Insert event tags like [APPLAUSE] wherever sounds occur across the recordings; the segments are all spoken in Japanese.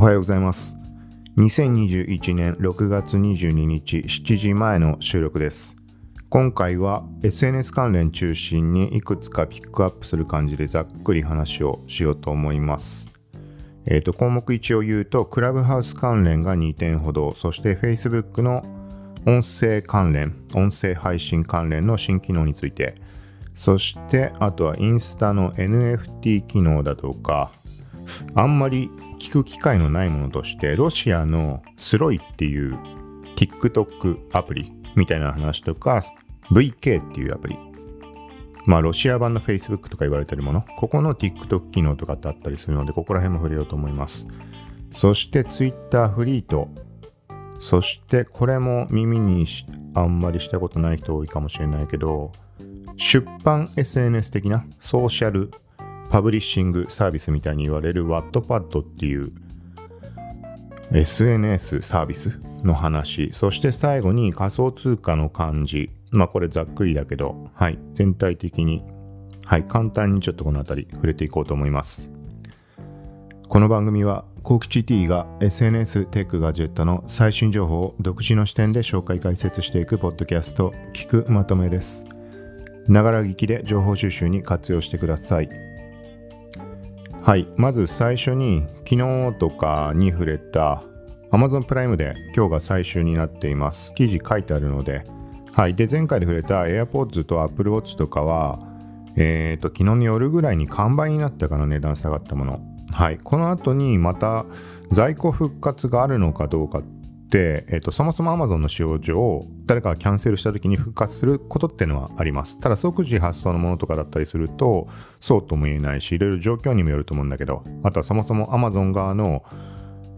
おはようございます。2021年6月22日7時前の収録です。今回は SNS 関連中心にいくつかピックアップする感じでざっくり話をしようと思います。えっ、と、項目1を言うと、クラブハウス関連が2点ほど、そして Facebook の音声関連、音声配信関連の新機能について、そしてあとはインスタの NFT 機能だとか、あんまり聞く機会のないものとして、ロシアのスロイっていう TikTok アプリみたいな話とか、VK っていうアプリ。まあ、ロシア版の Facebook とか言われてるもの。ここの TikTok 機能とかってあったりするので、ここら辺も触れようと思います。そして Twitter フリート。そしてこれも耳にあんまりしたことない人多いかもしれないけど、出版 SNS 的なソーシャルパブリッシングサービスみたいに言われる Wattpad っていう SNS サービスの話、そして最後に仮想通貨の漢字。まあこれざっくりだけど、はい、全体的に、はい、簡単にちょっとこの辺り触れていこうと思います。この番組は、コキチ T が SNS テックガジェットの最新情報を独自の視点で紹介解説していくポッドキャスト、聞くまとめです。ながら聞きで情報収集に活用してください。はい、まず最初に昨日とかに触れた Amazon プライムで今日が最終になっています。記事書いてあるので、はい、で前回で触れた AirPods と Apple Watch とかは、えーと昨日の夜ぐらいに完売になったかな値段下がったもの。はい、この後にまた在庫復活があるのかどうかって、えーとそもそも Amazon の使用上誰かがキャンセルした時に復活することっていうのはありますただ即時発送のものとかだったりするとそうとも言えないしいろいろ状況にもよると思うんだけどあとはそもそも Amazon 側の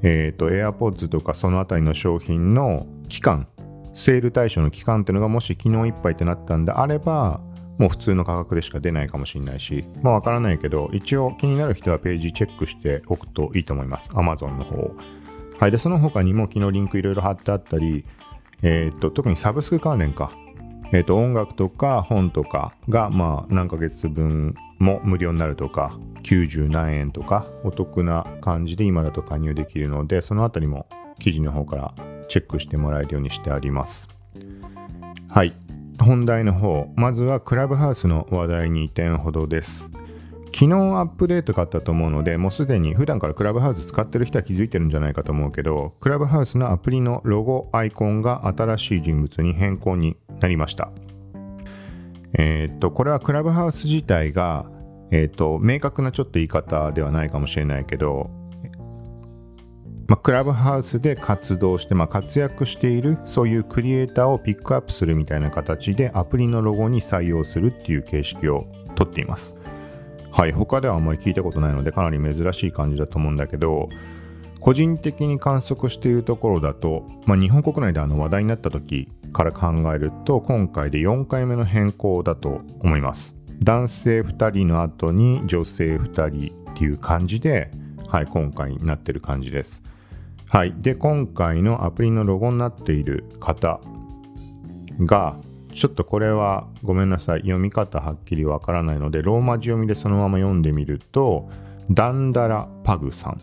えっ、と AirPods とかそのあたりの商品の期間セール対象の期間っていうのがもし昨日いっぱいってなったんであればもう普通の価格でしか出ないかもしれないし、まあわからないけど、一応気になる人はページチェックしておくといいと思います。Amazon の方を。はい。で、その他にも昨日リンクいろいろ貼ってあったり、えっ、と、特にサブスク関連か。えっ、と、音楽とか本とかが、まあ何ヶ月分も無料になるとか、90何円とか、お得な感じで今だと加入できるので、そのあたりも記事の方からチェックしてもらえるようにしてあります。はい。本題の方、まずはクラブハウスの話題に2点ほどです。昨日アップデートがあったと思うので、もうすでに普段からクラブハウス使ってる人は気づいてるんじゃないかと思うけど、クラブハウスのアプリのロゴ、アイコンが新しい人物に変更になりました。えーっと、これはクラブハウス自体が、えーっと、明確なちょっと言い方ではないかもしれないけど、ま、クラブハウスで活動して、ま、活躍しているそういうクリエイターをピックアップするみたいな形でアプリのロゴに採用するっていう形式をとっています。はい、他ではあんまり聞いたことないのでかなり珍しい感じだと思うんだけど、個人的に観測しているところだと、まあ、日本国内であの話題になった時から考えると今回で4回目の変更だと思います。男性2人の後に女性2人っていう感じで、はい、今回になってる感じです。はい。で、今回のアプリのロゴになっている方が、ちょっとこれはごめんなさい。読み方はっきりわからないので、ローマ字読みでそのまま読んでみると、ダンダラパグさん。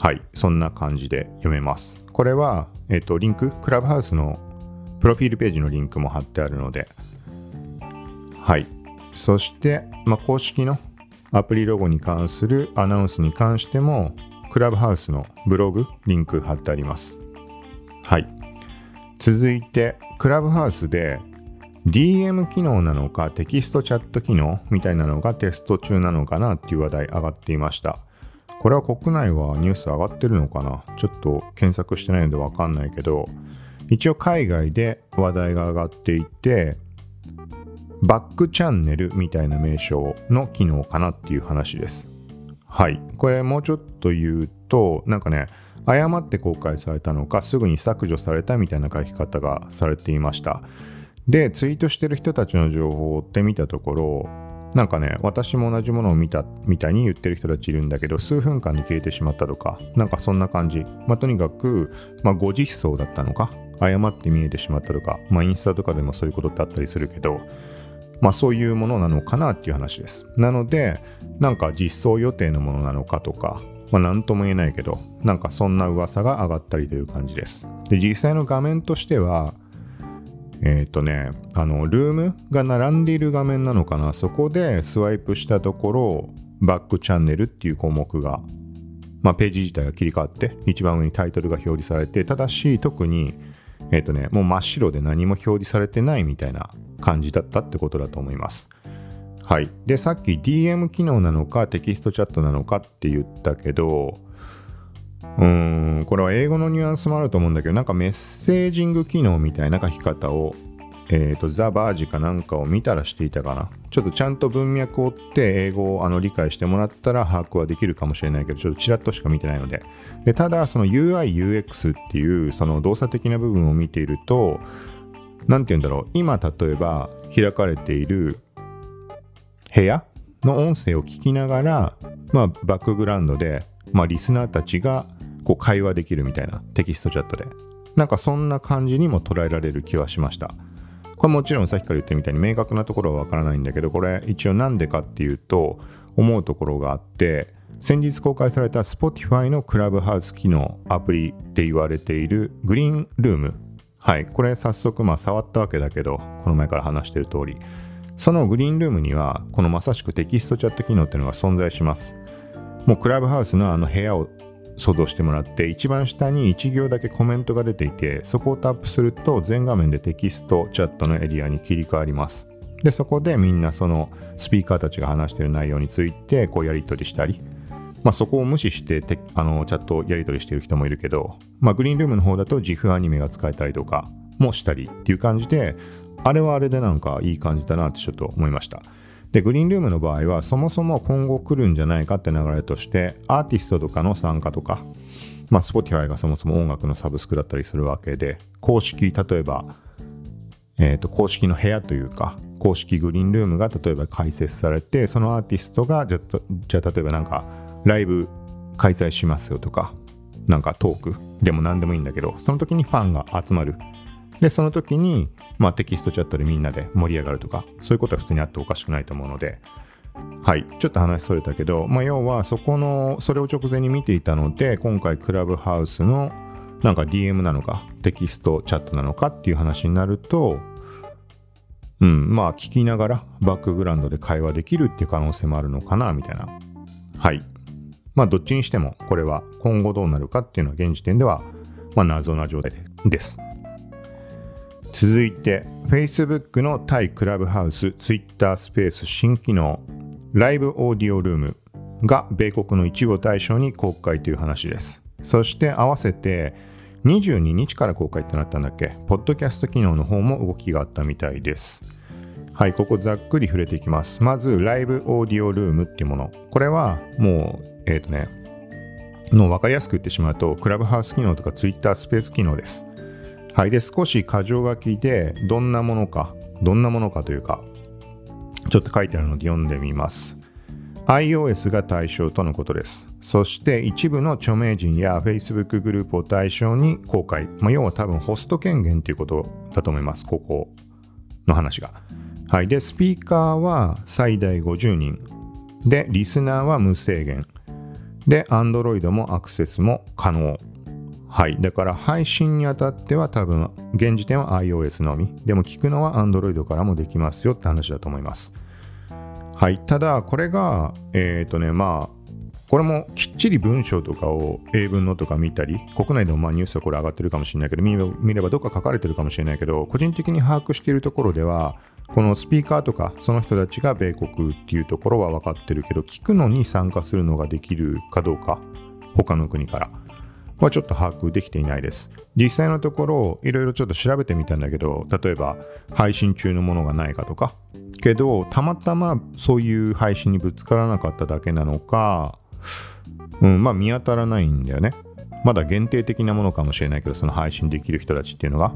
はい。そんな感じで読めます。これは、えっ、と、リンク、クラブハウスのプロフィールページのリンクも貼ってあるので、はい。そして、まあ、公式のアプリロゴに関するアナウンスに関しても、クラブハウスのブログ、リンク貼ってあります。はい。続いて、クラブハウスで DM 機能なのかテキストチャット機能みたいなのがテスト中なのかなっていう話題上がっていました。これは国内はニュース上がってるのかな？ちょっと検索してないのでわかんないけど、一応海外で話題が上がっていて、バックチャンネルみたいな名称の機能かなっていう話です。はい。これもうちょっと言うと、なんかね、誤って公開されたのか、すぐに削除されたみたいな書き方がされていました。で、ツイートしてる人たちの情報を追ってみたところ、なんかね、私も同じものを見たみたいに言ってる人たちいるんだけど、数分間で消えてしまったとか、なんかそんな感じ。まあ、とにかく、まあ、誤実装だったのか、誤って見えてしまったとか、まあ、インスタとかでもそういうことってあったりするけど、まあそういうものなのかなっていう話です。なので、なんか実装予定のものなのかとか、まあ、なんとも言えないけど、なんかそんな噂が上がったりという感じです。で、実際の画面としては、えっ、ー、とね、あの、ルームが並んでいる画面なのかな、そこでスワイプしたところ、バックチャンネルっていう項目が、まあ、ページ自体が切り替わって、一番上にタイトルが表示されて、ただし、特に、えっ、ー、とね、もう真っ白で何も表示されてないみたいな感じだったってことだと思います。はい。で、さっき DM 機能なのかテキストチャットなのかって言ったけど、うーん、これは英語のニュアンスもあると思うんだけど、なんかメッセージング機能みたいな書き方を、えっ、ー、と、ザ・バージかなんかを見たらしていたかな。ちょっとちゃんと文脈を追って英語をあの理解してもらったら把握はできるかもしれないけど、ちょっとちらっとしか見てないので。でただ、その UI、UX っていうその動作的な部分を見ていると、何て言うんだろう。今、例えば開かれている部屋の音声を聞きながら、まあ、バックグラウンドで、まあ、リスナーたちがこう会話できるみたいなテキストチャットで。なんかそんな感じにも捉えられる気はしました。これもちろんさっきから言ったみたいに明確なところはわからないんだけど、これ一応なんでかっていうと、思うところがあって、先日公開された Spotify のクラブハウス機能アプリって言われているグリーンルーム。はい、これ早速まあ触ったわけだけど、この前から話してる通り、そのグリーンルームには、このまさしくテキストチャット機能っていうのが存在します。もうクラブハウスのあの部屋を想像してもらって、一番下に1行だけコメントが出ていて、そこをタップすると全画面でテキストチャットのエリアに切り替わります。で、そこでみんなそのスピーカーたちが話している内容についてこうやり取りしたり、まあ、そこを無視してあのチャットをやり取りしている人もいるけど、まあ、グリーンルームの方だと GIF アニメが使えたりとかもしたりっていう感じで、あれはあれでなんかいい感じだなってちょっと思いました。で、グリーンルームの場合は、そもそも今後来るんじゃないかって流れとして、アーティストとかの参加とか、まあ、Spotify がそもそも音楽のサブスクだったりするわけで、公式、例えば、えっ、ー、と、公式の部屋というか、公式グリーンルームが例えば開設されて、そのアーティストが、じゃ、じゃあ例えばなんか、ライブ開催しますよとか、なんかトークでも何でもいいんだけど、その時にファンが集まる。で、その時に、まあ、テキストチャットでみんなで盛り上がるとか、そういうことは普通にあっておかしくないと思うので、はい、ちょっと話それたけど、まあ、要はそこの、それを直前に見ていたので、今回クラブハウスのなんか DM なのか、テキストチャットなのかっていう話になると、うん、まあ聞きながらバックグラウンドで会話できるっていう可能性もあるのかな、みたいな。はい。まあどっちにしてもこれは今後どうなるかっていうのは現時点では、まあ謎な状態です。続いて Facebook の対クラブハウス Twitter スペース新機能ライブオーディオルームが米国の一部を対象に公開という話です。そして合わせて22日から公開ってなったんだっけ？ポッドキャスト機能の方も動きがあったみたいです。はいここざっくり触れていきます。まずライブオーディオルームっていうもの。これはもうえっ、ー、とねもう分かりやすく言ってしまうとクラブハウス機能とか Twitter スペース機能です。はい。で、少し箇条書きで、どんなものか、どんなものかというか、ちょっと書いてあるので読んでみます。iOS が対象とのことです。そして一部の著名人や Facebook グループを対象に公開。まあ、要は多分ホスト権限ということだと思います。ここの話が。はい。で、スピーカーは最大50人。で、リスナーは無制限。で、Android もアクセスも可能。はい。だから配信にあたっては多分、現時点は iOS のみ。でも聞くのは Android からもできますよって話だと思います。はい。ただ、これが、えっ、ー、とね、まあ、これもきっちり文章とかを英文のとか見たり、国内でもまあニュースはこれ上がってるかもしれないけど、見ればどっか書かれてるかもしれないけど、個人的に把握しているところでは、このスピーカーとか、その人たちが米国っていうところは分かってるけど、聞くのに参加するのができるかどうか、他の国から。はちょっと把握できていないです。実際のところ、いろいろちょっと調べてみたんだけど、例えば配信中のものがないかとか、けど、たまたまそういう配信にぶつからなかっただけなのか、うん、まあ見当たらないんだよね。まだ限定的なものかもしれないけど、その配信できる人たちっていうのが。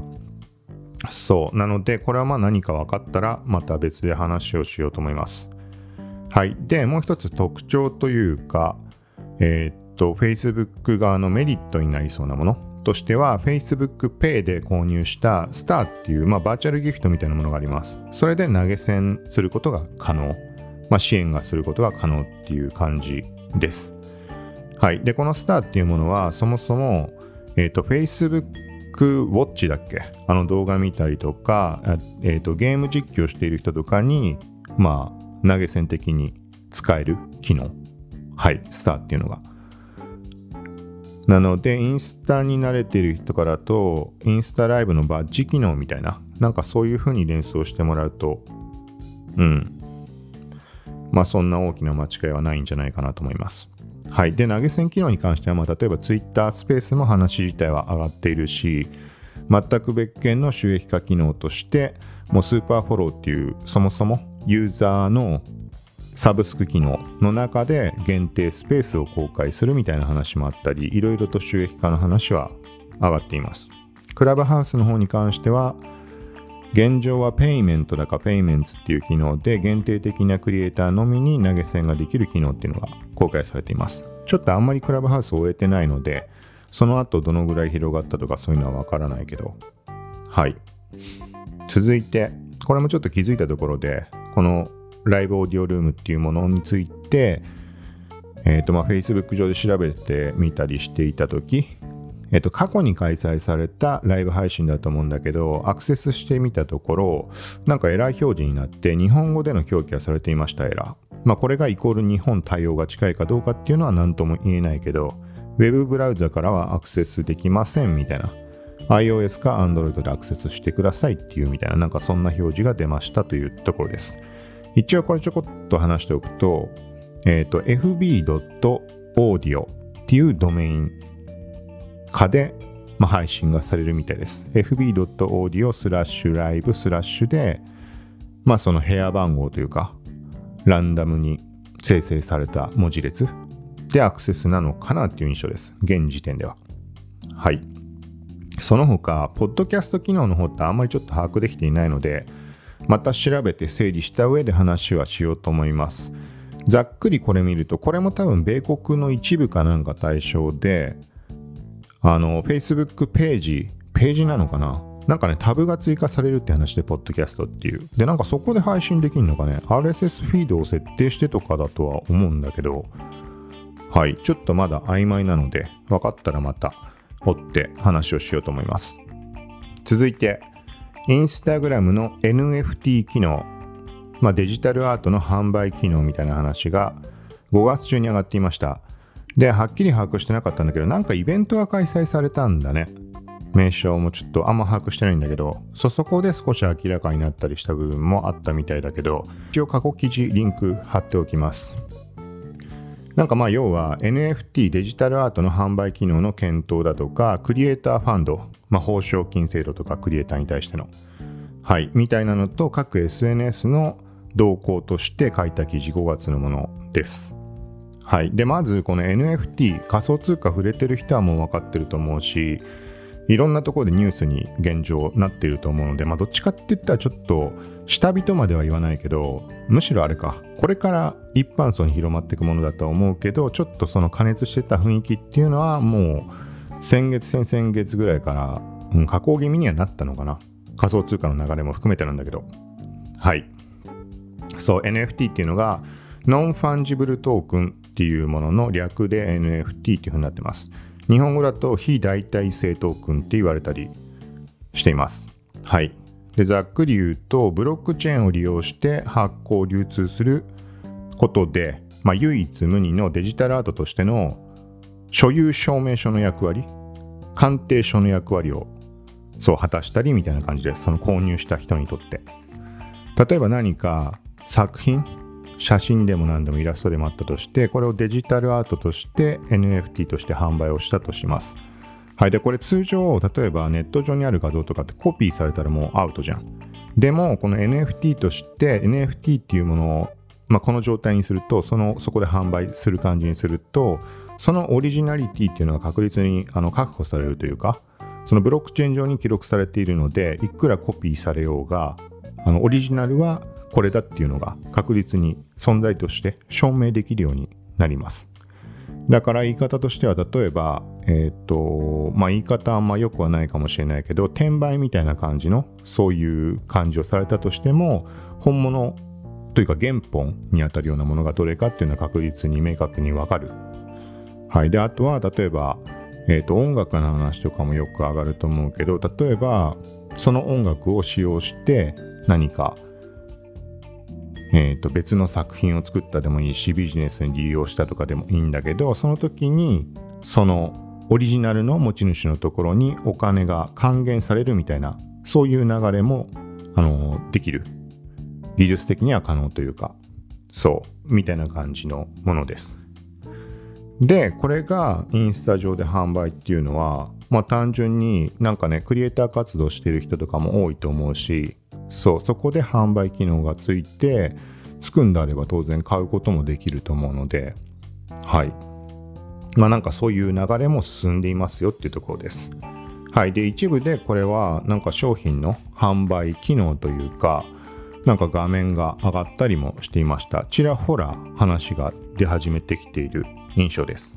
そう。なので、これはまあ何か分かったら、また別で話をしようと思います。はい。で、もう一つ特徴というか、えー、と Facebook 側のメリットになりそうなものとしては Facebook Pay で購入したスターっていう、まあ、バーチャルギフトみたいなものがあります。それで投げ銭することが可能。まあ、支援がすることが可能っていう感じです。はい。で、このスターっていうものは、そもそも、えっ、ー、と、Facebook Watch だっけ？あの動画見たりとか、えーと、ゲーム実況している人とかに、まあ、投げ銭的に使える機能。はい、スターっていうのが。なので、インスタに慣れてる人からと、インスタライブのバッジ機能みたいな、なんかそういう風に連想してもらうと、うん。まあ、そんな大きな間違いはないんじゃないかなと思います。はい。で、投げ銭機能に関しては、まあ、例えば Twitter スペースも話自体は上がっているし、全く別件の収益化機能として、もうスーパーフォローっていう、そもそもユーザーのサブスク機能の中で限定スペースを公開するみたいな話もあったり、いろいろと収益化の話は上がっています。クラブハウスの方に関しては、現状はペイメントだかペイメンツっていう機能で限定的なクリエイターのみに投げ銭ができる機能っていうのが公開されています。ちょっとあんまりクラブハウスを終えてないので、その後どのぐらい広がったとかそういうのはわからないけど。はい。続いて、これもちょっと気づいたところで、このライブオーディオルームっていうものについて、えっ、ー、と、まあ、Facebook 上で調べてみたりしていたとき、えっと、過去に開催されたライブ配信だと思うんだけど、アクセスしてみたところ、なんかエラー表示になって、日本語での表記がされていました、エラー。まあ、これがイコール日本対応が近いかどうかっていうのは何とも言えないけど、ウェブブラウザからはアクセスできませんみたいな。iOS か Android でアクセスしてくださいっていうみたいな、なんかそんな表示が出ましたというところです。一応これちょこっと話しておくと、えっ、ー、と、fb.audio っていうドメイン化で、まあ、配信がされるみたいです。fb.audio スラッシュライブスラッシュで、まあその部屋番号というか、ランダムに生成された文字列でアクセスなのかなっていう印象です。現時点では。はい。その他、ポッドキャスト機能の方ってあんまりちょっと把握できていないので、また調べて整理した上で話はしようと思います。ざっくりこれ見ると、これも多分米国の一部かなんか対象で、あの、Facebook ページ、ページなのかな？なんかね、タブが追加されるって話で、ポッドキャストっていう。で、なんかそこで配信できるのかね、RSS フィードを設定してとかだとは思うんだけど、はい、ちょっとまだ曖昧なので、分かったらまた追って話をしようと思います。続いて、インスタグラムの NFT 機能、まあ、デジタルアートの販売機能みたいな話が5月中に上がっていました。で、はっきり把握してなかったんだけど、なんかイベントが開催されたんだね。名称もちょっとあんま把握してないんだけど、そ、そこで少し明らかになったりした部分もあったみたいだけど、一応過去記事リンク貼っておきます。なんかまあ要は NFT デジタルアートの販売機能の検討だとか、クリエイターファンド、まあ報奨金制度とかクリエイターに対しての、はい、みたいなのと各 SNS の動向として書いた記事5月のものです。はい。で、まずこの NFT、仮想通貨触れてる人はもう分かってると思うし、いろんなところでニュースに現状なっていると思うので、まあどっちかって言ったらちょっと下人までは言わないけど、むしろあれか、これから一般層に広まっていくものだとは思うけど、ちょっとその加熱してた雰囲気っていうのはもう先月、先々月ぐらいから、うん、加工気味にはなったのかな。仮想通貨の流れも含めてなんだけど。はい。そう、NFT っていうのが、ノンファンジブルトークンっていうものの略で NFT っていう風になってます。日本語だと非代替性トークンって言われたりしています。はい。で、ざっくり言うと、ブロックチェーンを利用して発行流通することで、まあ、唯一無二のデジタルアートとしての所有証明書の役割、鑑定書の役割をそう果たしたりみたいな感じです。その購入した人にとって。例えば何か作品、写真でも何でもイラストでもあったとして、これをデジタルアートとして NFT として販売をしたとします。はい。で、これ通常、例えばネット上にある画像とかってコピーされたらもうアウトじゃん。でも、この NFT として NFT っていうものを、まあ、この状態にすると、その、そこで販売する感じにすると、そのオリジナリティっていうのが確実にあの確保されるというか、そのブロックチェーン上に記録されているので、いくらコピーされようが、あのオリジナルはこれだっていうのが確実に存在として証明できるようになります。だから言い方としては例えば、え、ー、と、まあ言い方あんま良くはないかもしれないけど、転売みたいな感じのそういう感じをされたとしても、本物というか原本にあたるようなものがどれかっていうのは確実に明確にわかる。はい。で、あとは、例えば、え、ー、と、音楽の話とかもよく上がると思うけど、例えば、その音楽を使用して何か、えー、と別の作品を作ったでもいいしビジネスに利用したとかでもいいんだけどその時にそのオリジナルの持ち主のところにお金が還元されるみたいなそういう流れもあのできる。技術的には可能というかそうみたいな感じのものです。でこれがインスタ上で販売っていうのはまあ単純になんかねクリエイター活動してる人とかも多いと思うしそうそこで販売機能がついてつくんであれば当然買うこともできると思うのではい。まあなんかそういう流れも進んでいますよっていうところです。はい。で一部でこれはなんか商品の販売機能というかなんか画面が上がったりもしていました。ちらほら話が出始めてきている印象です。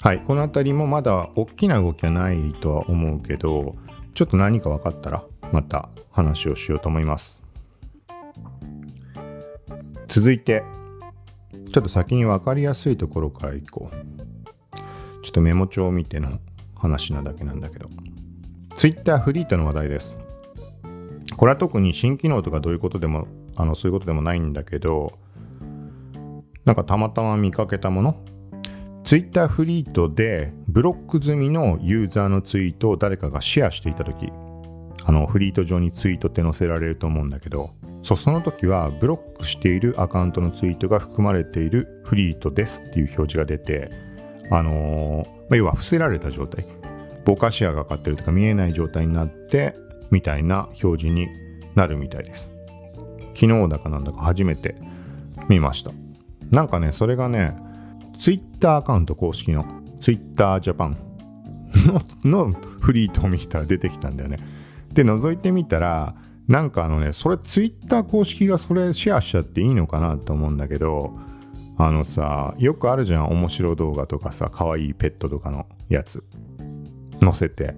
はい。この辺りもまだ大きな動きはないとは思うけどちょっと何か分かったらまた話をしようと思います。続いてちょっと先に分かりやすいところからいこう。ちょっとメモ帳を見ての話なだけなんだけど。Twitter フリートの話題です。これは特に新機能とかどういうことでもあのそういうことでもないんだけどなんかたまたま見かけたもの。Twitter フリートでブロック済みのユーザーのツイートを誰かがシェアしていた時。あのフリート上にツイートって載せられると思うんだけどそその時はブロックしているアカウントのツイートが含まれているフリートですっていう表示が出てあのー、ま、要は伏せられた状態。ボカシアがかかってるとか見えない状態になってみたいな表示になるみたいです。昨日だかなんだか初めて見ました。なんかねそれがね Twitter アカウント公式の Twitter Japan のフリートを見たら出てきたんだよね。で覗いてみたらなんかあのねそれツイッター公式がそれシェアしちゃっていいのかなと思うんだけどあのさよくあるじゃん面白動画とかさ可愛いペットとかのやつ。載せて。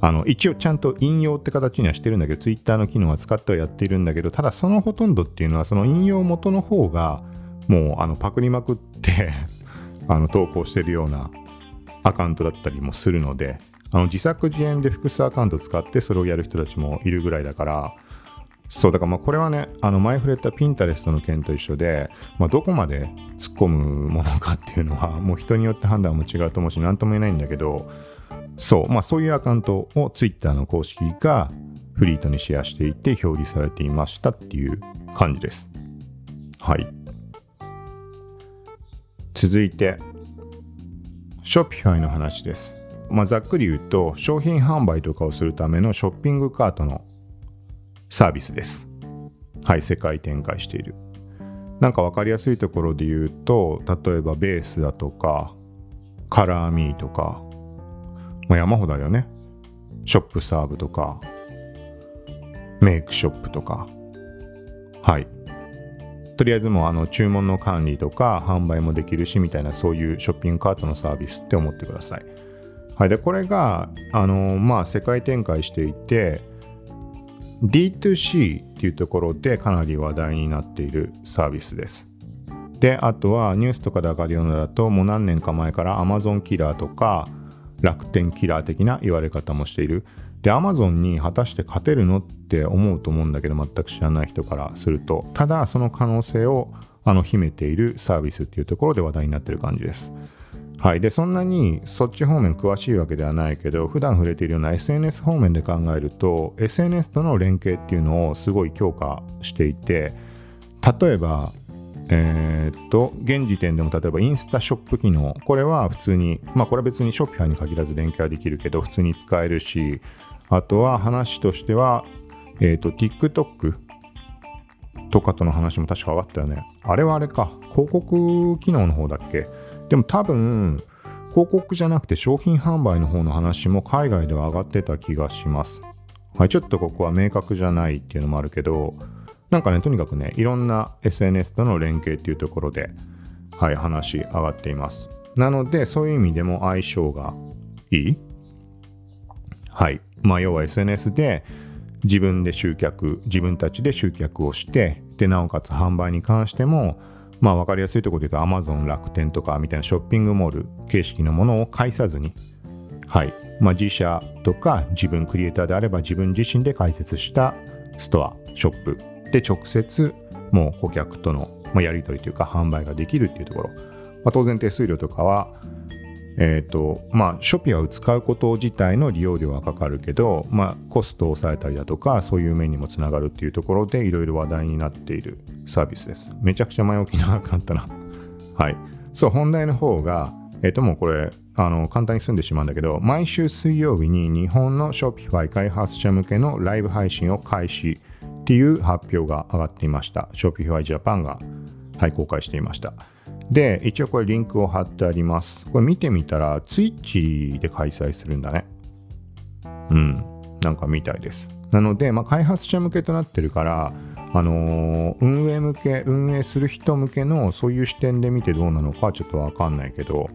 あの一応ちゃんと引用って形にはしてるんだけどツイッターの機能は使ってはやっているんだけどただそのほとんどっていうのはその引用元の方がもうあのパクりまくって [LAUGHS] あの投稿してるようなアカウントだったりもするのであの自作自演で複数アカウント使ってそれをやる人たちもいるぐらいだから、そうだからまあこれはね、あの前触れたピンタレストの件と一緒で、まあ、どこまで突っ込むものかっていうのはもう人によって判断も違うと思うし何とも言えないんだけど、そう、まあそういうアカウントを Twitter の公式がフリートにシェアしていて表示されていましたっていう感じです。はい。続いて、Shopify の話です。まあ、ざっくり言うと商品販売とかをするためのショッピングカートのサービスです。はい、世界展開している。なんか分かりやすいところで言うと、例えばベースだとか、カラーミーとか、まあ、山ほどだよね。ショップサーブとか、メイクショップとか。はい。とりあえずもうあの注文の管理とか販売もできるしみたいなそういうショッピングカートのサービスって思ってください。はい、でこれがあの、まあ、世界展開していて D2C っていうところでかなり話題になっているサービスです。であとはニュースとかで上がるようなだともう何年か前から Amazon キラーとか楽天キラー的な言われ方もしている。で Amazon に果たして勝てるのって思うと思うんだけど全く知らない人からするとただその可能性をあの秘めているサービスっていうところで話題になってる感じです。はい、でそんなにそっち方面詳しいわけではないけど普段触れているような SNS 方面で考えると SNS との連携っていうのをすごい強化していて例えばえー、っと現時点でも例えばインスタショップ機能。これは普通にまあこれは別にショッピファに限らず連携はできるけど普通に使えるしあとは話としてはえー、っと TikTok とかとの話も確か上がったよね。あれはあれか。広告機能の方だっけ？でも多分、広告じゃなくて商品販売の方の話も海外では上がってた気がします。はい、ちょっとここは明確じゃないっていうのもあるけど、なんかね、とにかくね、いろんな SNS との連携っていうところで、はい、話上がっています。なので、そういう意味でも相性がいい？はい。まあ、要は SNS で自分で集客、自分たちで集客をして、で、なおかつ販売に関しても、まあ分かりやすいところで言うと Amazon 楽天とかみたいなショッピングモール形式のものを介さずにはい。まあ自社とか自分クリエイターであれば自分自身で開設したストアショップで直接もう顧客とのやり取りというか販売ができるっていうところ、まあ、当然手数料とかはえ、ー、と、まあ、ショピアを使うこと自体の利用料はかかるけど、まあ、コストを抑えたりだとか、そういう面にもつながるっていうところで、いろいろ話題になっているサービスです。めちゃくちゃ前置き長かったな。[LAUGHS] はい。そう、本題の方が、え、ー、と、もうこれ、あの、簡単に済んでしまうんだけど、毎週水曜日に日本の Shopify 開発者向けのライブ配信を開始っていう発表が上がっていました。Shopify Japan が、はい、公開していました。で、一応これリンクを貼ってあります。これ見てみたら、Twitch で開催するんだね。うん、なんかみたいです。なので、まあ、開発者向けとなってるから、あのー、運営向け、運営する人向けのそういう視点で見てどうなのかちょっとわかんないけど、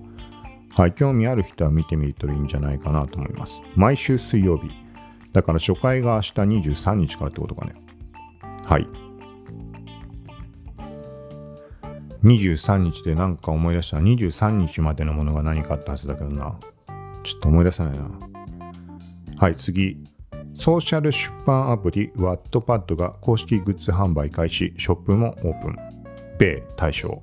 はい、興味ある人は見てみるといいんじゃないかなと思います。毎週水曜日。だから初回が明日23日からってことかね。はい。23日でなんか思い出した23日までのものが何かあったはずだけどな。ちょっと思い出せないな。はい、次。ソーシャル出版アプリ Wattpad が公式グッズ販売開始、ショップもオープン。米対象。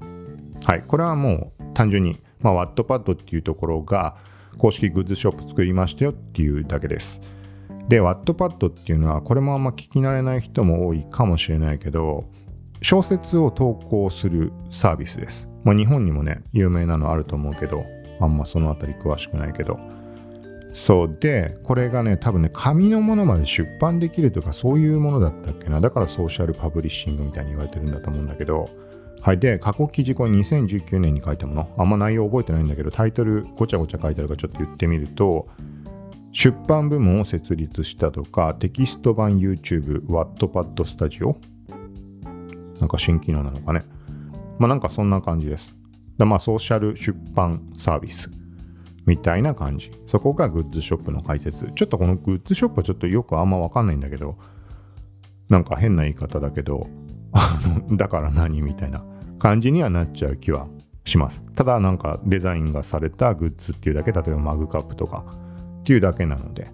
はい、これはもう単純に、まあ、Wattpad っていうところが公式グッズショップ作りましたよっていうだけです。で、Wattpad っていうのは、これもあんま聞き慣れない人も多いかもしれないけど、小説を投稿するサービスです。まあ、日本にもね、有名なのあると思うけど、あんまそのあたり詳しくないけど。そうで、これがね、多分ね、紙のものまで出版できるとかそういうものだったっけな。だからソーシャルパブリッシングみたいに言われてるんだと思うんだけど、はい。で、過去記事これ2019年に書いたもの。あんま内容覚えてないんだけど、タイトルごちゃごちゃ書いてあるからちょっと言ってみると、出版部門を設立したとか、テキスト版 YouTube、Wattpad Studio、なんか新機能なのかね。まあなんかそんな感じです。でまあソーシャル出版サービスみたいな感じ。そこがグッズショップの解説。ちょっとこのグッズショップはちょっとよくあんまわかんないんだけど、なんか変な言い方だけど、[LAUGHS] だから何みたいな感じにはなっちゃう気はします。ただなんかデザインがされたグッズっていうだけ、例えばマグカップとかっていうだけなので、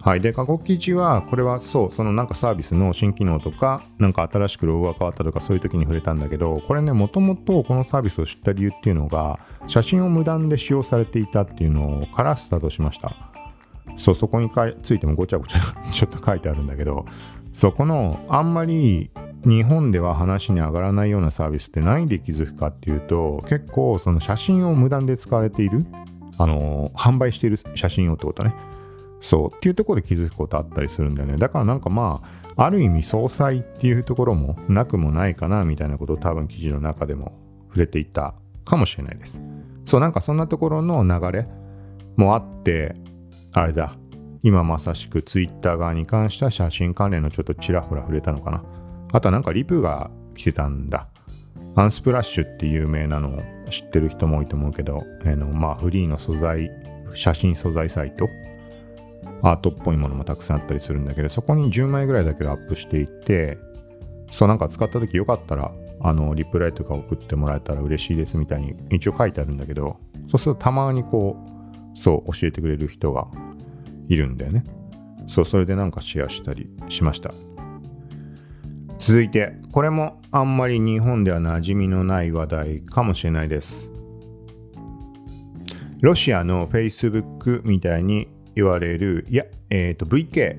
はい。で、過去記事は、これはそう、そのなんかサービスの新機能とか、なんか新しくロゴが変わったとか、そういう時に触れたんだけど、これね、もともとこのサービスを知った理由っていうのが、写真を無断で使用されていたっていうのからスタートしました。そう、そこについてもごちゃごちゃ [LAUGHS] ちょっと書いてあるんだけど、そこの、あんまり日本では話に上がらないようなサービスって何で気づくかっていうと、結構その写真を無断で使われている、あの、販売している写真をってことね。そうっていうところで気づくことあったりするんだよね。だからなんかまあ、ある意味総裁っていうところもなくもないかなみたいなことを多分記事の中でも触れていたかもしれないです。そうなんかそんなところの流れもあって、あれだ、今まさしく Twitter 側に関した写真関連のちょっとちらほら触れたのかな。あとはなんかリプが来てたんだ。アンスプラッシュって有名なのを知ってる人も多いと思うけど、えー、のまあフリーの素材、写真素材サイトアートっぽいものもたくさんあったりするんだけど、そこに10枚ぐらいだけアップしていって、そうなんか使った時よかったら、あの、リプライとか送ってもらえたら嬉しいですみたいに一応書いてあるんだけど、そうするとたまにこう、そう教えてくれる人がいるんだよね。そう、それでなんかシェアしたりしました。続いて、これもあんまり日本では馴染みのない話題かもしれないです。ロシアの Facebook みたいに言われる、いや、えっ、ー、と、VK、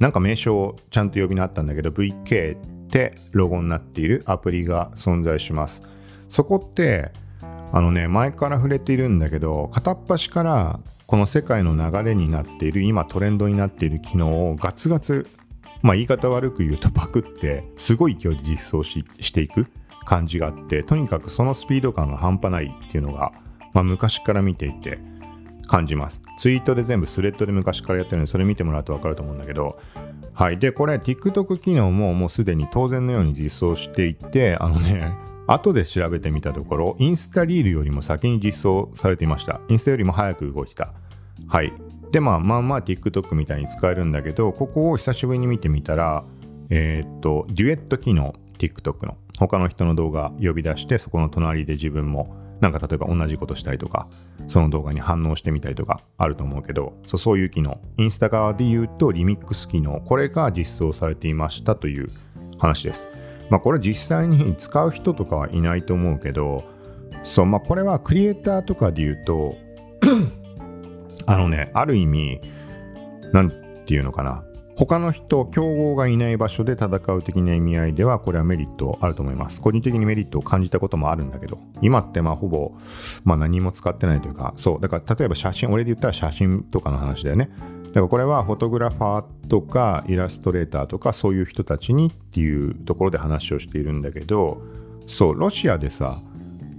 なんか名称をちゃんと呼び名あったんだけど、VK ってロゴになっているアプリが存在します。そこって、あのね、前から触れているんだけど、片っ端からこの世界の流れになっている、今トレンドになっている機能をガツガツ、まあ言い方悪く言うとパクって、すごい勢いで実装ししていく感じがあって、とにかくそのスピード感が半端ないっていうのが、まあ昔から見ていて、感じます。ツイートで全部スレッドで昔からやってるので、それ見てもらうと分かると思うんだけど、はい。で、これ、TikTok 機能ももうすでに当然のように実装していて、あのね、[LAUGHS] 後で調べてみたところ、インスタリールよりも先に実装されていました。インスタよりも早く動いた。はい。で、まあ、まあまあ TikTok みたいに使えるんだけど、ここを久しぶりに見てみたら、えー、っと、デュエット機能、TikTok の。他の人の動画呼び出してそこの隣で自分もなんか例えば同じことしたりとかその動画に反応してみたりとかあると思うけどそうそういう機能。インスタ側で言うとリミックス機能。これが実装されていましたという話です。まあこれ実際に使う人とかはいないと思うけどそうまあこれはクリエイターとかで言うと [CLEARS THROAT] あのねある意味なんていうのかな。他の人、競合がいない場所で戦う的な意味合いでは、これはメリットあると思います。個人的にメリットを感じたこともあるんだけど、今ってまあほぼ、まあ何も使ってないというか、そう、だから例えば写真、俺で言ったら写真とかの話だよね。だからこれはフォトグラファーとかイラストレーターとかそういう人たちにっていうところで話をしているんだけど、そう、ロシアでさ、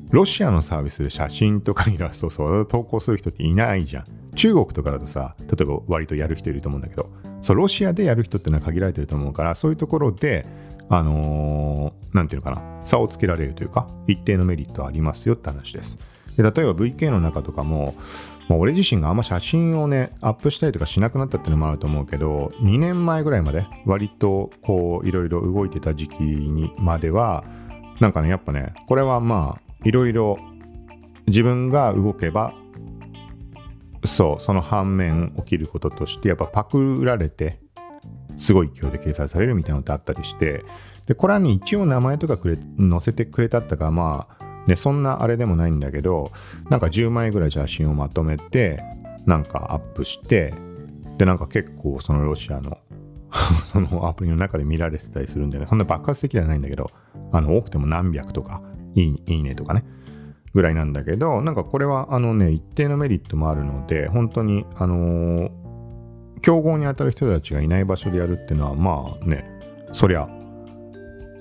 ロシアのサービスで写真とかイラストを投稿する人っていないじゃん。中国とかだとさ、例えば割とやる人いると思うんだけど、そう、ロシアでやる人っていうのは限られてると思うから、そういうところで、あのー、ていうのかな、差をつけられるというか、一定のメリットありますよって話です。で例えば VK の中とかも、もう俺自身があんま写真をね、アップしたりとかしなくなったっていうのもあると思うけど、2年前ぐらいまで割とこう、いろいろ動いてた時期にまでは、なんかね、やっぱね、これはまあ、いろいろ自分が動けばそうその反面起きることとしてやっぱパクられてすごい勢いで掲載されるみたいなのってあったりしてでこれはね一応名前とかくれ載せてくれたったかまあねそんなあれでもないんだけどなんか10枚ぐらい写真をまとめてなんかアップしてでなんか結構そのロシアの [LAUGHS] そのアプリの中で見られてたりするんでねそんな爆発的ではないんだけどあの多くても何百とかいいいいねとかね。ぐらいなんだけど、なんかこれはあのね、一定のメリットもあるので、本当に、あのー、競合に当たる人たちがいない場所でやるっていうのは、まあね、そりゃ、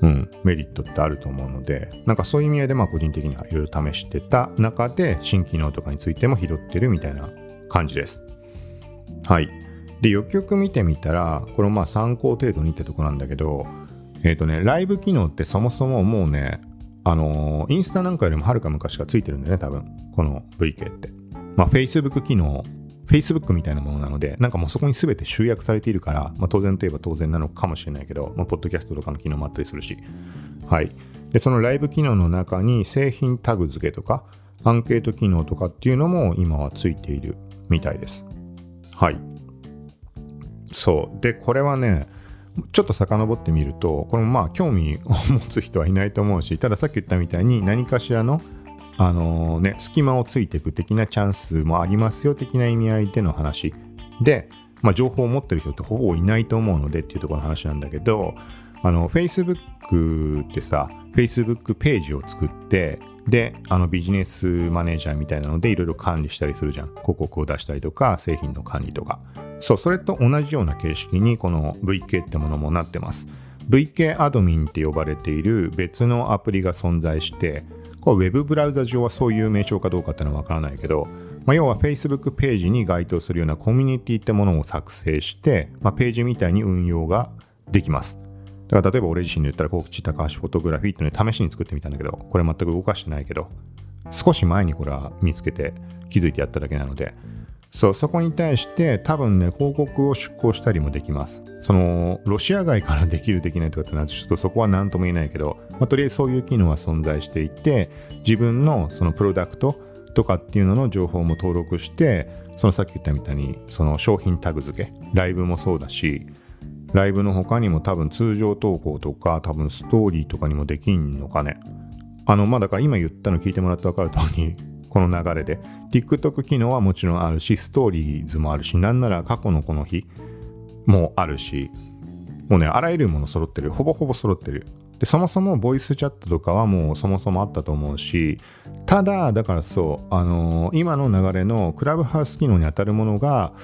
うん、メリットってあると思うので、なんかそういう意味合いで、まあ個人的にはいろいろ試してた中で、新機能とかについても拾ってるみたいな感じです。はい。で、よくよく見てみたら、これまあ参考程度にってとこなんだけど、えっ、ー、とね、ライブ機能ってそもそももうね、あのー、インスタなんかよりもはるか昔からついてるんだよね、多分。この VK って。まあ、Facebook 機能、Facebook みたいなものなので、なんかもうそこに全て集約されているから、まあ、当然といえば当然なのかもしれないけど、まあ、ポッドキャストとかの機能もあったりするし。はい。で、そのライブ機能の中に製品タグ付けとか、アンケート機能とかっていうのも今はついているみたいです。はい。そう。で、これはね、ちょっと遡ってみるとこれもまあ興味を持つ人はいないと思うしたださっき言ったみたいに何かしらのあのね、隙間をついていく的なチャンスもありますよ的な意味合いでの話。で、まあ、情報を持ってる人ってほぼいないと思うのでっていうところの話なんだけどあの Facebook ってさ Facebook ページを作ってであのビジネスマネージャーみたいなのでいろいろ管理したりするじゃん。広告を出したりとか製品の管理とか。そう、それと同じような形式にこの VK ってものもなってます。VK アドミンって呼ばれている別のアプリが存在して、これ Web ブラウザ上はそういう名称かどうかってのはわからないけど、まあ、要は Facebook ページに該当するようなコミュニティってものを作成して、まあ、ページみたいに運用ができます。だから例えば俺自身で言ったら、告知高橋フォトグラフィーっていうの試しに作ってみたんだけど、これ全く動かしてないけど、少し前にこれは見つけて気づいてやっただけなので、そう、そこに対して多分ね、広告を出稿したりもできます。その、ロシア外からできるできないとかってな、ちょっとそこは何とも言えないけど、まあ、とりあえずそういう機能は存在していて、自分のそのプロダクトとかっていうのの情報も登録して、そのさっき言ったみたいに、その商品タグ付け、ライブもそうだし、ライブの他にも多分通常投稿とか、多分ストーリーとかにもできんのかね。あの、まあだから今言ったの聞いてもらって分かる通り、この流れで。TikTok 機能はもちろんあるし、ストーリーズもあるし、なんなら過去のこの日もあるし、もうね、あらゆるもの揃ってる。ほぼほぼ揃ってる。で、そもそもボイスチャットとかはもうそもそもあったと思うし、ただ、だからそう、あのー、今の流れのクラブハウス機能に当たるものが、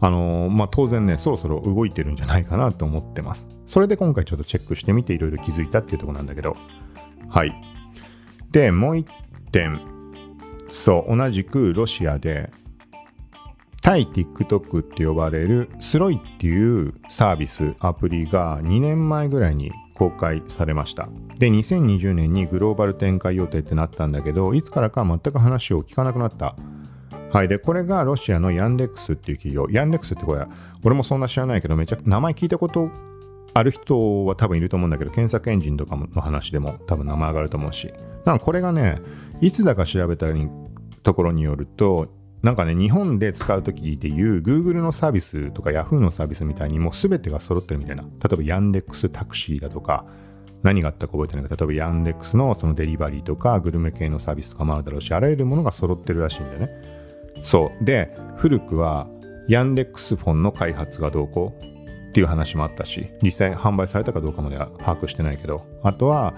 あのー、まあ、当然ね、そろそろ動いてるんじゃないかなと思ってます。それで今回ちょっとチェックしてみていろいろ気づいたっていうとこなんだけど、はい。で、もう一点、そう同じくロシアで対 TikTok って呼ばれるスロイっていうサービスアプリが2年前ぐらいに公開されました。で2020年にグローバル展開予定ってなったんだけどいつからか全く話を聞かなくなった。はい。でこれがロシアのヤンデックスっていう企業。ヤンデックスってこれ俺もそんな知らないけどめちゃ名前聞いたことある人は多分いると思うんだけど、検索エンジンとかの話でも多分名前上がると思うし。なんかこれがね、いつだか調べたにところによると、なんかね、日本で使うときでいう Google のサービスとか Yahoo のサービスみたいにもう全てが揃ってるみたいな。例えばヤンデックスタクシーだとか、何があったか覚えてないけど、例えばヤンデックスのそのデリバリーとかグルメ系のサービスとかもあるだろうし、あらゆるものが揃ってるらしいんだよね。そう。で、古くはヤンデックスフォンの開発がどうこうっていう話もあったし、実際販売されたかどうかまでは把握してないけど、あとは、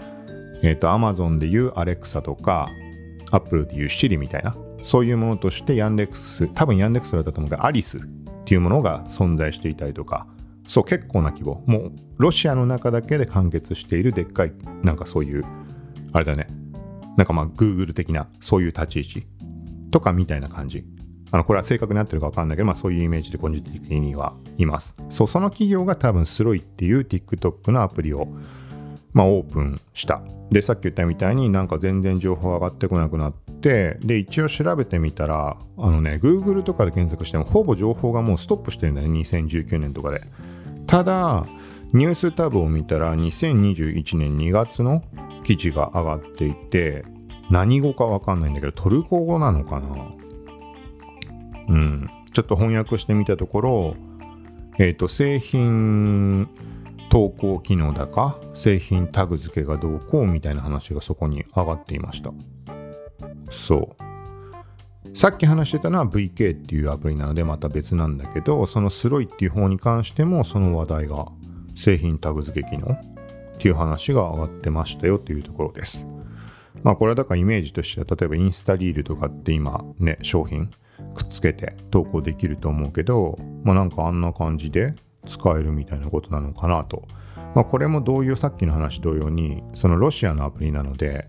えっ、ー、と、Amazon でいう Alexa とか、Apple でいう Siri みたいな、そういうものとしてヤンデックス、多分ヤンデックスだったと思うけど、アリスっていうものが存在していたりとか、そう、結構な規模。もう、ロシアの中だけで完結しているでっかい、なんかそういう、あれだね。なんかまあ、Google 的な、そういう立ち位置とかみたいな感じ。あの、これは正確になってるかわかんないけど、まあそういうイメージで個人的にはいます。そう、その企業が多分スロイっていう TikTok のアプリを、まあオープンした。で、さっき言ったみたいになんか全然情報上がってこなくなって、で、一応調べてみたら、あのね、Google とかで検索してもほぼ情報がもうストップしてるんだね、2019年とかで。ただ、ニュースタブを見たら2021年2月の記事が上がっていて、何語かわかんないんだけど、トルコ語なのかなうん。ちょっと翻訳してみたところ、えっ、ー、と、製品投稿機能だか、製品タグ付けがどうこうみたいな話がそこに上がっていました。そう。さっき話してたのは VK っていうアプリなのでまた別なんだけど、そのスロイっていう方に関してもその話題が製品タグ付け機能っていう話が上がってましたよっていうところです。まあこれはだからイメージとしては例えばインスタリールとかって今ね商品くっつけて投稿できると思うけど、まあなんかあんな感じで使えるみたいなことなのかなと。まあこれも同様、さっきの話同様に、そのロシアのアプリなので、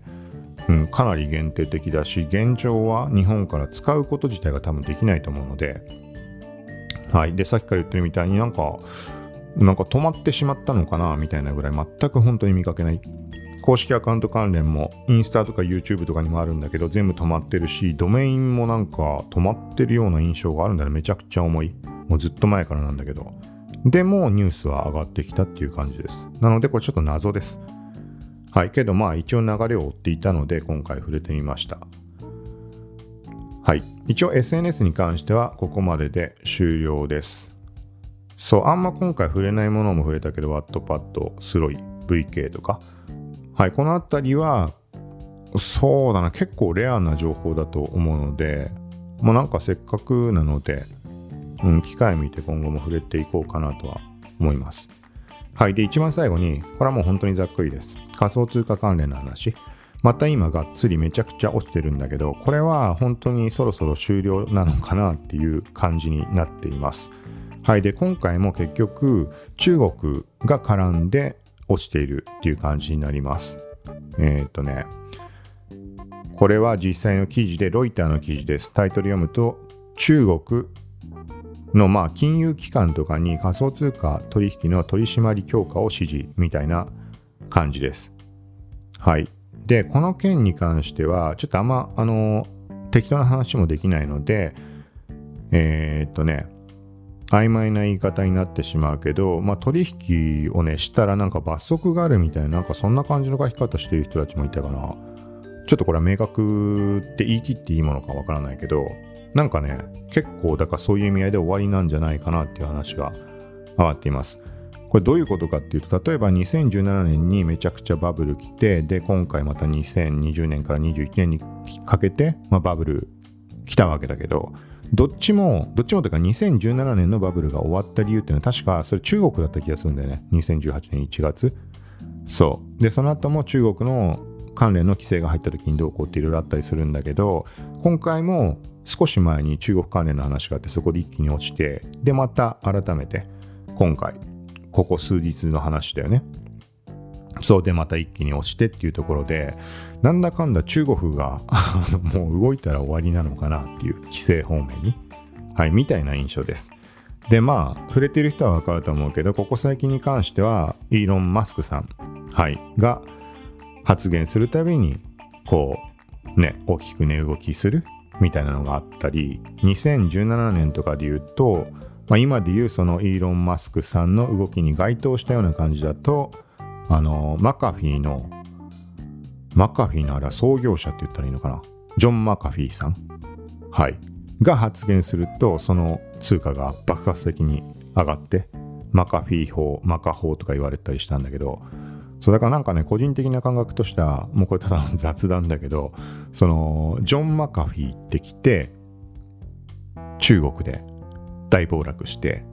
うん、かなり限定的だし、現状は日本から使うこと自体が多分できないと思うので、はい。で、さっきから言ってるみたいになんか、なんか止まってしまったのかなみたいなぐらい全く本当に見かけない。公式アカウント関連もインスタとか YouTube とかにもあるんだけど全部止まってるしドメインもなんか止まってるような印象があるんだね。めちゃくちゃ重い。もうずっと前からなんだけど。でもニュースは上がってきたっていう感じです。なのでこれちょっと謎です。はい。けどまあ一応流れを追っていたので今回触れてみました。はい。一応 SNS に関してはここまでで終了です。そうあんま今回触れないものも触れたけどワットパッドスロイ VK とか。はい、この辺りは、そうだな、結構レアな情報だと思うので、もうなんかせっかくなので、うん、機会見て今後も触れていこうかなとは思います。はい。で、一番最後に、これはもう本当にざっくりです。仮想通貨関連の話。また今がっつりめちゃくちゃ落ちてるんだけど、これは本当にそろそろ終了なのかなっていう感じになっています。はい。で、今回も結局、中国が絡んで落ちているっていう感じになります。えっ、とね、これは実際の記事で、ロイターの記事です。タイトル読むと、中国のまあ金融機関とかに仮想通貨取引の取締り強化を指示みたいな感じです。はい。で、この件に関しては、ちょっとあんま、あの、適当な話もできないので、えー、っとね、曖昧な言い方になってしまうけど、まあ、取引をね、したらなんか罰則があるみたいな、なんかそんな感じの書き方してる人たちもいたかな。ちょっとこれは明確って言い切っていいものかわからないけど、なんかね、結構だからそういう意味合いで終わりなんじゃないかなっていう話が上がっています。これどういうことかっていうと、例えば2017年にめちゃくちゃバブル来て、で、今回また2020年から21年にかけて、まあ、バブル来たわけだけど、どっちも、どっちもというか2017年のバブルが終わった理由っていうのは確かそれ中国だった気がするんだよね。2018年1月。そう。で、その後も中国の関連の規制が入った時にどうこうっていろいろあったりするんだけど、今回も少し前に中国関連の話があってそこで一気に落ちて、で、また改めて今回、ここ数日の話だよね。そうでまた一気に落ちてっていうところで、なんだかんだ中国が [LAUGHS] もう動いたら終わりなのかなっていう規制方面に、はい、みたいな印象です。で、まあ、触れてる人はわかると思うけど、ここ最近に関しては、イーロン・マスクさん、はい、が発言するたびに、こう、ね、大きく値動きするみたいなのがあったり、2017年とかで言うと、まあ、今でいうそのイーロン・マスクさんの動きに該当したような感じだと、あの、マカフィーの、マカフィーのあれは創業者って言ったらいいのかな？ジョン・マカフィーさん？はい。が発言すると、その通貨が爆発的に上がって、マカフィー法、マカ法とか言われたりしたんだけど、そうだからなんかね、個人的な感覚としては、もうこれただの雑談だけど、その、ジョン・マカフィーってきて、中国で大暴落して、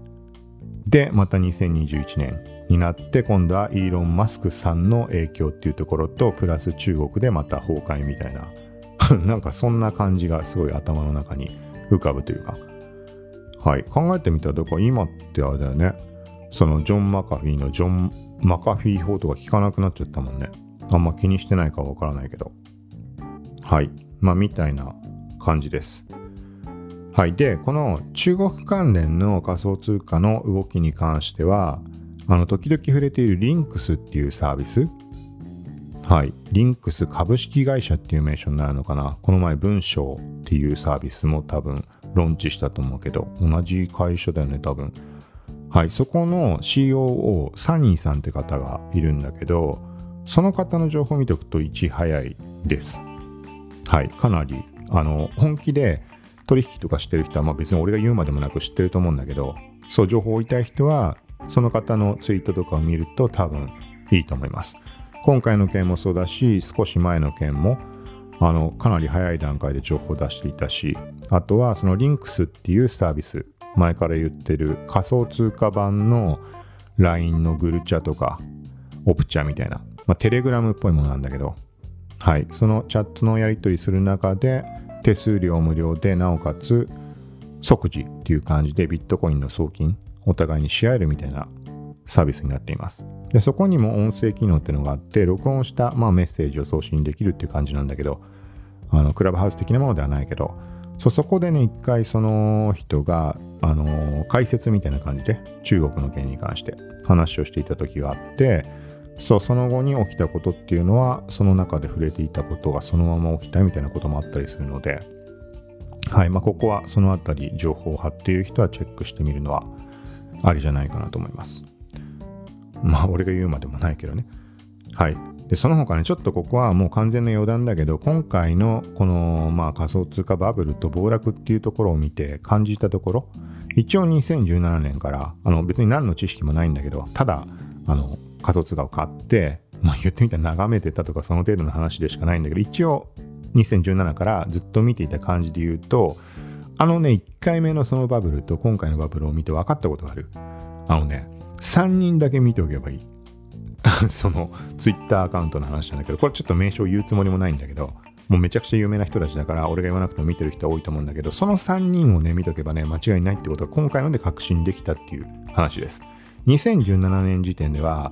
で、また2021年になって、今度はイーロン・マスクさんの影響っていうところと、プラス中国でまた崩壊みたいな、[LAUGHS] なんかそんな感じがすごい頭の中に浮かぶというか、はい、考えてみたら、だから今ってあれだよね、そのジョン・マカフィーのジョン・マカフィー法とか聞かなくなっちゃったもんね。あんま気にしてないかわからないけど。はい。まあ、みたいな感じです。はい。で、この中国関連の仮想通貨の動きに関しては、あの、時々触れているリンクスっていうサービス。はい。リンクス株式会社っていう名称になるのかな。この前、文章っていうサービスも多分、ローンチしたと思うけど、同じ会社だよね、多分。はい、そこの COO、サニーさんって方がいるんだけど、その方の情報を見ておくといち早いです。はい、かなり、あの、本気で取引とかしてる人は、まあ別に俺が言うまでもなく知ってると思うんだけど、そう、情報を追いたい人は、その方のツイートとかを見ると多分いいと思います。今回の件もそうだし、少し前の件も、あの、かなり早い段階で情報を出していたし、あとはそのリンクスっていうサービス、前から言ってる仮想通貨版の LINE のグルチャとか、オプチャみたいな、まあ、テレグラムっぽいものなんだけど、はい、そのチャットのやり取りする中で、手数料無料で、なおかつ即時っていう感じでビットコインの送金、お互いにし合えるみたいなサービスになっています。で、そこにも音声機能っていうのがあって、録音した、まあ、メッセージを送信できるっていう感じなんだけど、あの、クラブハウス的なものではないけど、そそこでね、一回その人が、あのー、解説みたいな感じで中国の件に関して話をしていた時があって、そう、その後に起きたことっていうのは、その中で触れていたことがそのまま起きたみたいなこともあったりするので、はい、まあ、ここはそのあたり情報を貼っている人はチェックしてみるのはありじゃないかなと思います。まあ、俺が言うまでもないけどね。はい。で、その他ね、ちょっとここはもう完全な余談だけど、今回のこの、まあ、仮想通貨バブルと暴落っていうところを見て感じたところ、一応2017年から、あの別に何の知識もないんだけど、ただ、あの、仮想通貨を買って、まあ言ってみたら眺めてたとかその程度の話でしかないんだけど、一応2017からずっと見ていた感じで言うと、あのね、1回目のそのバブルと今回のバブルを見て分かったことがある。あのね、3人だけ見ておけばいい。[LAUGHS] そのツイッターアカウントの話なんだけど、これちょっと名称言うつもりもないんだけど、もうめちゃくちゃ有名な人たちだから、俺が言わなくても見てる人は多いと思うんだけど、その3人をね、見とけばね、間違いないってことが今回ので確信できたっていう話です。2017年時点では、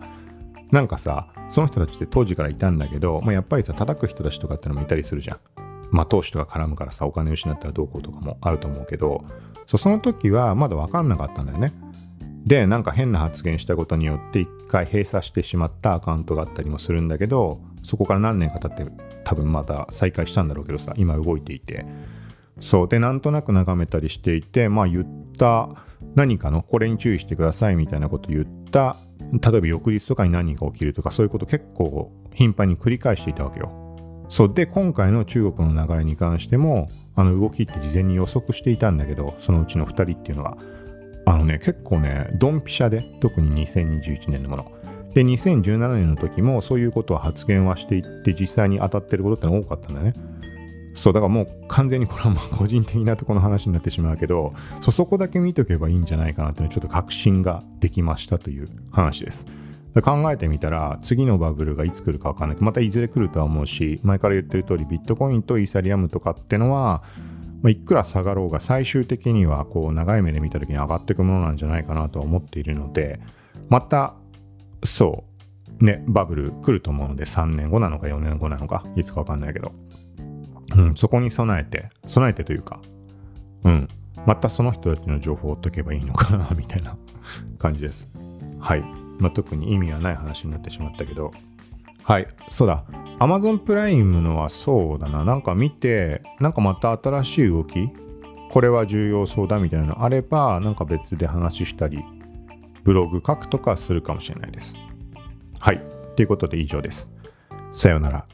なんかさ、その人たちって当時からいたんだけど、まあ、やっぱりさ、叩く人たちとかってのもいたりするじゃん。まあ、投資とか絡むからさ、お金失ったらどうこうとかもあると思うけど、その時はまだ分かんなかったんだよね。で、なんか変な発言したことによって一回閉鎖してしまったアカウントがあったりもするんだけど、そこから何年か経って多分また再開したんだろうけどさ、今動いていて。そう。で、なんとなく眺めたりしていて、まあ言った何かのこれに注意してくださいみたいなこと言った、例えば翌日とかに何か起きるとかそういうこと結構頻繁に繰り返していたわけよ。そうで今回の中国の流れに関してもあの動きって事前に予測していたんだけどそのうちの2人っていうのがあのね、結構ね、ドンピシャで、特に2021年のもの。で、2017年の時もそういうことは発言はしていって、実際に当たってることっての多かったんだね。そう、だからもう完全にこれはまあ [LAUGHS] 個人的なところの話になってしまうけど、そ、そこだけ見とけばいいんじゃないかなっていうちょっと確信ができましたという話です。考えてみたら、次のバブルがいつ来るかわかんない。またいずれ来るとは思うし、前から言ってる通り、ビットコインとイーサリアムとかってのは、まあ、いくら下がろうが最終的にはこう長い目で見た時に上がっていくものなんじゃないかなとは思っているのでまたそうねバブル来ると思うので3年後なのか4年後なのかいつかわかんないけど、うん、そこに備えて備えてというかうんまたその人たちの情報を追っとけばいいのかなみたいな感じです。はい、まあ、特に意味はない話になってしまったけどはい、そうだ。Amazon プライムのはそうだな。なんか見て、なんかまた新しい動き、これは重要そうだみたいなのあれば、なんか別で話したり、ブログ書くとかするかもしれないです。はい。ということで以上です。さようなら。